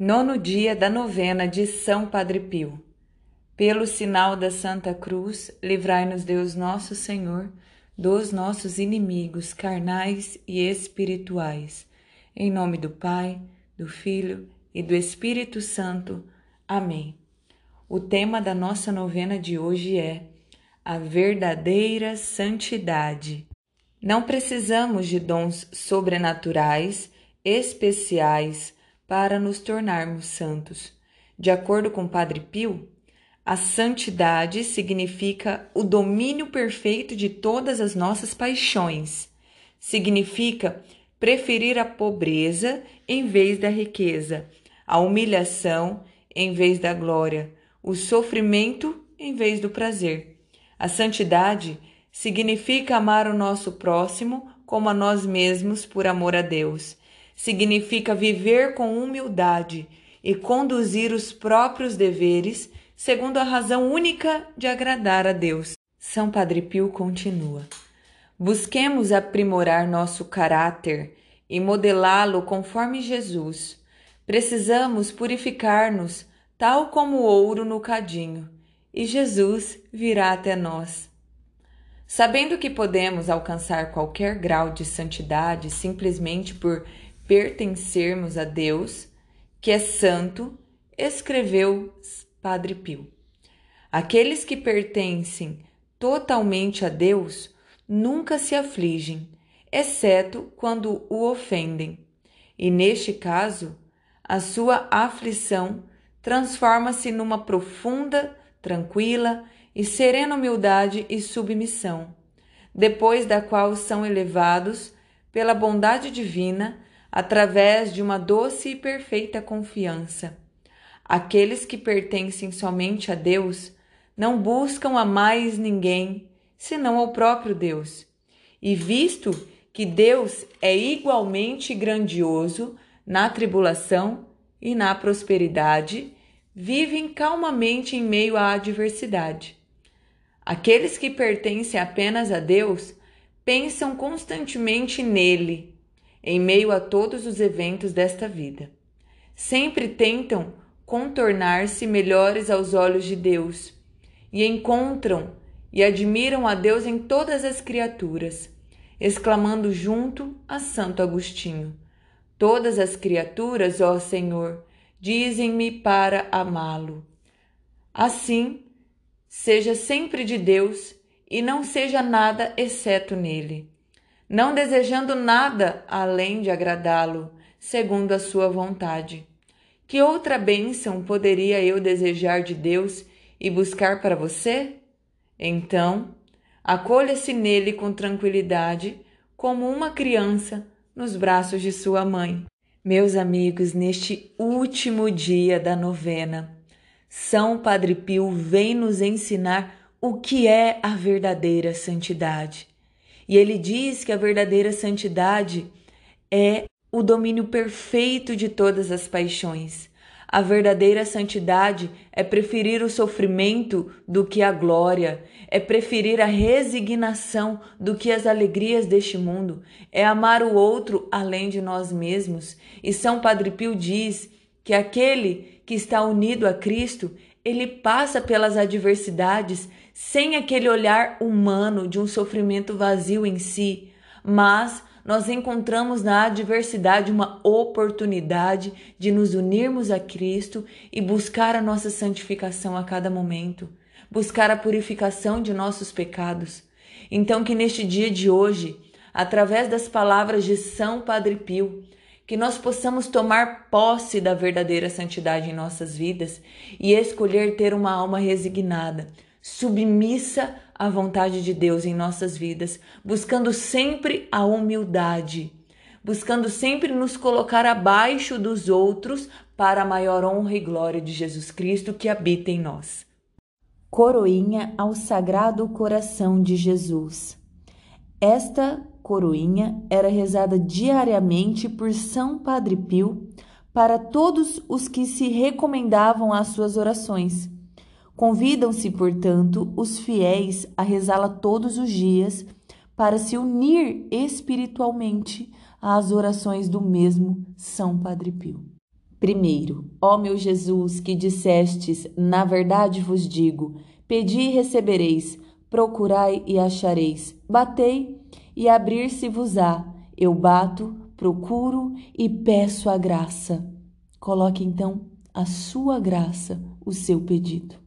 Nono dia da novena de São Padre Pio. Pelo sinal da Santa Cruz, livrai-nos Deus nosso Senhor dos nossos inimigos carnais e espirituais. Em nome do Pai, do Filho e do Espírito Santo. Amém. O tema da nossa novena de hoje é a verdadeira santidade. Não precisamos de dons sobrenaturais, especiais, para nos tornarmos santos. De acordo com Padre Pio, a santidade significa o domínio perfeito de todas as nossas paixões. Significa preferir a pobreza em vez da riqueza, a humilhação em vez da glória, o sofrimento em vez do prazer. A santidade significa amar o nosso próximo como a nós mesmos por amor a Deus significa viver com humildade e conduzir os próprios deveres segundo a razão única de agradar a Deus. São Padre Pio continua: Busquemos aprimorar nosso caráter e modelá-lo conforme Jesus. Precisamos purificar-nos, tal como o ouro no cadinho, e Jesus virá até nós. Sabendo que podemos alcançar qualquer grau de santidade simplesmente por pertencermos a Deus, que é santo, escreveu Padre Pio. Aqueles que pertencem totalmente a Deus nunca se afligem, exceto quando o ofendem. E neste caso, a sua aflição transforma-se numa profunda, tranquila e serena humildade e submissão, depois da qual são elevados pela bondade divina através de uma doce e perfeita confiança. Aqueles que pertencem somente a Deus não buscam a mais ninguém senão ao próprio Deus. E visto que Deus é igualmente grandioso na tribulação e na prosperidade, vivem calmamente em meio à adversidade. Aqueles que pertencem apenas a Deus pensam constantemente nele em meio a todos os eventos desta vida. Sempre tentam contornar-se melhores aos olhos de Deus e encontram e admiram a Deus em todas as criaturas, exclamando junto a Santo Agostinho: Todas as criaturas, ó Senhor, dizem-me para amá-lo. Assim, seja sempre de Deus e não seja nada exceto nele não desejando nada além de agradá-lo, segundo a sua vontade. Que outra bênção poderia eu desejar de Deus e buscar para você? Então, acolha-se nele com tranquilidade, como uma criança nos braços de sua mãe. Meus amigos, neste último dia da novena, São Padre Pio vem nos ensinar o que é a verdadeira santidade. E ele diz que a verdadeira santidade é o domínio perfeito de todas as paixões. A verdadeira santidade é preferir o sofrimento do que a glória, é preferir a resignação do que as alegrias deste mundo, é amar o outro além de nós mesmos. E São Padre Pio diz que aquele que está unido a Cristo, ele passa pelas adversidades sem aquele olhar humano de um sofrimento vazio em si, mas nós encontramos na adversidade uma oportunidade de nos unirmos a Cristo e buscar a nossa santificação a cada momento, buscar a purificação de nossos pecados. Então, que neste dia de hoje, através das palavras de São Padre Pio, que nós possamos tomar posse da verdadeira santidade em nossas vidas e escolher ter uma alma resignada submissa à vontade de Deus em nossas vidas, buscando sempre a humildade, buscando sempre nos colocar abaixo dos outros para a maior honra e glória de Jesus Cristo que habita em nós. Coroinha ao Sagrado Coração de Jesus. Esta coroinha era rezada diariamente por São Padre Pio para todos os que se recomendavam às suas orações. Convidam-se, portanto, os fiéis a rezá-la todos os dias para se unir espiritualmente às orações do mesmo São Padre Pio. Primeiro, ó meu Jesus, que dissestes, na verdade vos digo: pedi e recebereis, procurai e achareis, batei e abrir-se-vos-á. Eu bato, procuro e peço a graça. Coloque então a sua graça, o seu pedido.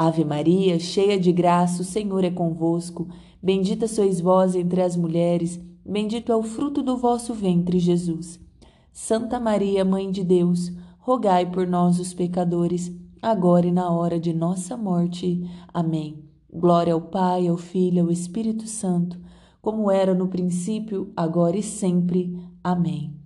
Ave Maria, cheia de graça, o Senhor é convosco. Bendita sois vós entre as mulheres, bendito é o fruto do vosso ventre, Jesus. Santa Maria, Mãe de Deus, rogai por nós, os pecadores, agora e na hora de nossa morte. Amém. Glória ao Pai, ao Filho ao Espírito Santo, como era no princípio, agora e sempre. Amém.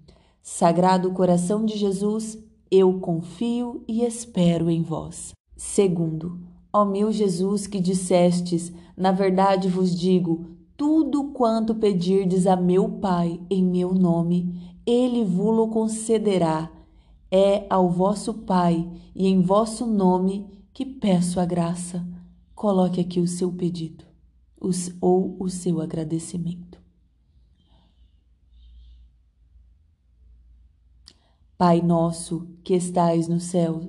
Sagrado coração de Jesus, eu confio e espero em vós. Segundo, Ó meu Jesus, que dissestes, na verdade vos digo, tudo quanto pedirdes a meu Pai em meu nome, ele vos concederá. É ao vosso Pai e em vosso nome que peço a graça. Coloque aqui o seu pedido ou o seu agradecimento. Pai nosso que estais no céu,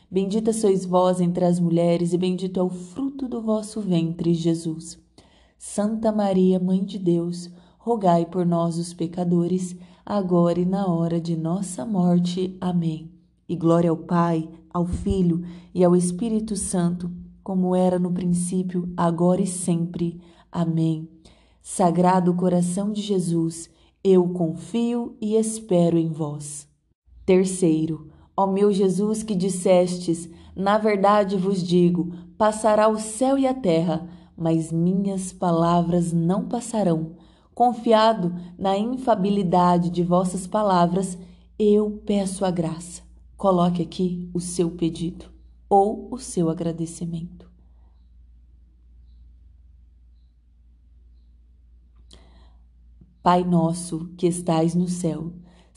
Bendita sois vós entre as mulheres, e bendito é o fruto do vosso ventre, Jesus. Santa Maria, Mãe de Deus, rogai por nós, os pecadores, agora e na hora de nossa morte. Amém. E glória ao Pai, ao Filho e ao Espírito Santo, como era no princípio, agora e sempre. Amém. Sagrado coração de Jesus, eu confio e espero em vós. Terceiro, Ó meu Jesus, que dissestes, na verdade vos digo: passará o céu e a terra, mas minhas palavras não passarão. Confiado na infabilidade de vossas palavras, eu peço a graça. Coloque aqui o seu pedido ou o seu agradecimento. Pai nosso que estais no céu,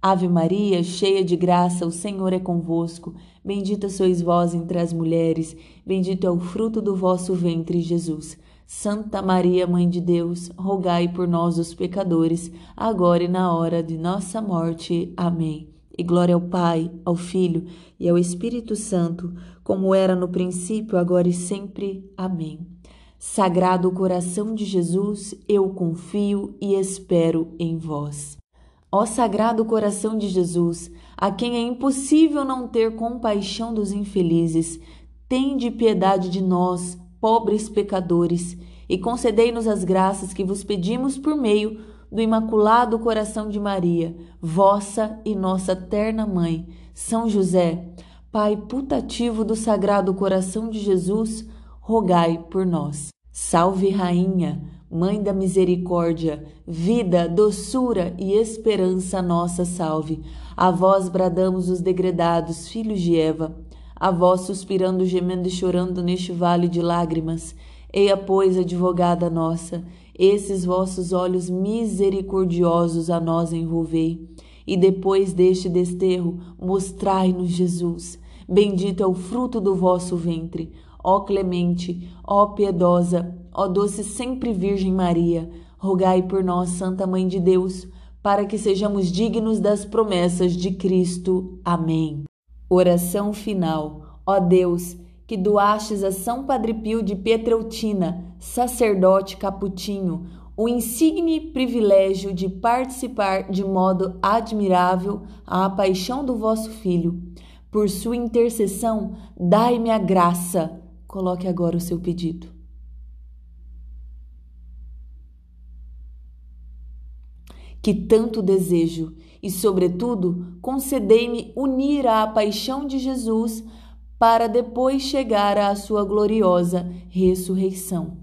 Ave Maria, cheia de graça, o Senhor é convosco. Bendita sois vós entre as mulheres, bendito é o fruto do vosso ventre, Jesus. Santa Maria, Mãe de Deus, rogai por nós, os pecadores, agora e na hora de nossa morte. Amém. E glória ao Pai, ao Filho e ao Espírito Santo, como era no princípio, agora e sempre. Amém. Sagrado coração de Jesus, eu confio e espero em vós. Ó Sagrado Coração de Jesus, a quem é impossível não ter compaixão dos infelizes, tende piedade de nós, pobres pecadores, e concedei-nos as graças que vos pedimos por meio do Imaculado Coração de Maria, vossa e nossa terna Mãe, São José, Pai putativo do Sagrado Coração de Jesus, rogai por nós. Salve, Rainha! Mãe da misericórdia, vida, doçura e esperança nossa salve. A vós bradamos os degredados, filhos de Eva. A vós suspirando, gemendo e chorando neste vale de lágrimas. Eia, pois, advogada nossa, esses vossos olhos misericordiosos a nós envolvei. E depois deste desterro, mostrai-nos Jesus. Bendito é o fruto do vosso ventre. Ó clemente, ó piedosa, ó doce sempre Virgem Maria, rogai por nós, Santa Mãe de Deus, para que sejamos dignos das promessas de Cristo. Amém. Oração final. Ó Deus, que doastes a São Padre Pio de Pietreutina, sacerdote caputinho, o insigne privilégio de participar de modo admirável à paixão do vosso Filho. Por sua intercessão, dai-me a graça. Coloque agora o seu pedido. Que tanto desejo, e, sobretudo, concedei-me unir à paixão de Jesus para depois chegar à sua gloriosa ressurreição.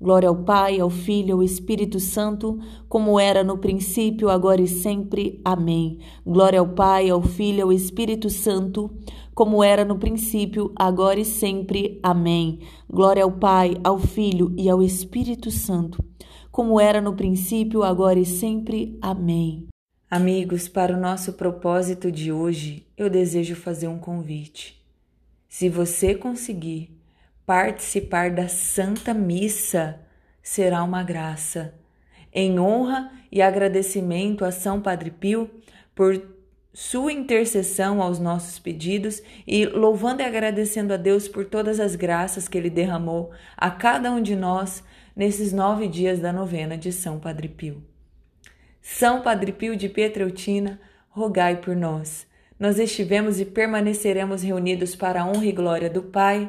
Glória ao Pai, ao Filho, ao Espírito Santo, como era no princípio, agora e sempre. Amém. Glória ao Pai, ao Filho, ao Espírito Santo, como era no princípio, agora e sempre. Amém. Glória ao Pai, ao Filho e ao Espírito Santo, como era no princípio, agora e sempre. Amém. Amigos, para o nosso propósito de hoje, eu desejo fazer um convite. Se você conseguir, participar da Santa Missa será uma graça. Em honra e agradecimento a São Padre Pio por sua intercessão aos nossos pedidos e louvando e agradecendo a Deus por todas as graças que Ele derramou a cada um de nós nesses nove dias da novena de São Padre Pio. São Padre Pio de Pietreutina, rogai por nós. Nós estivemos e permaneceremos reunidos para a honra e glória do Pai,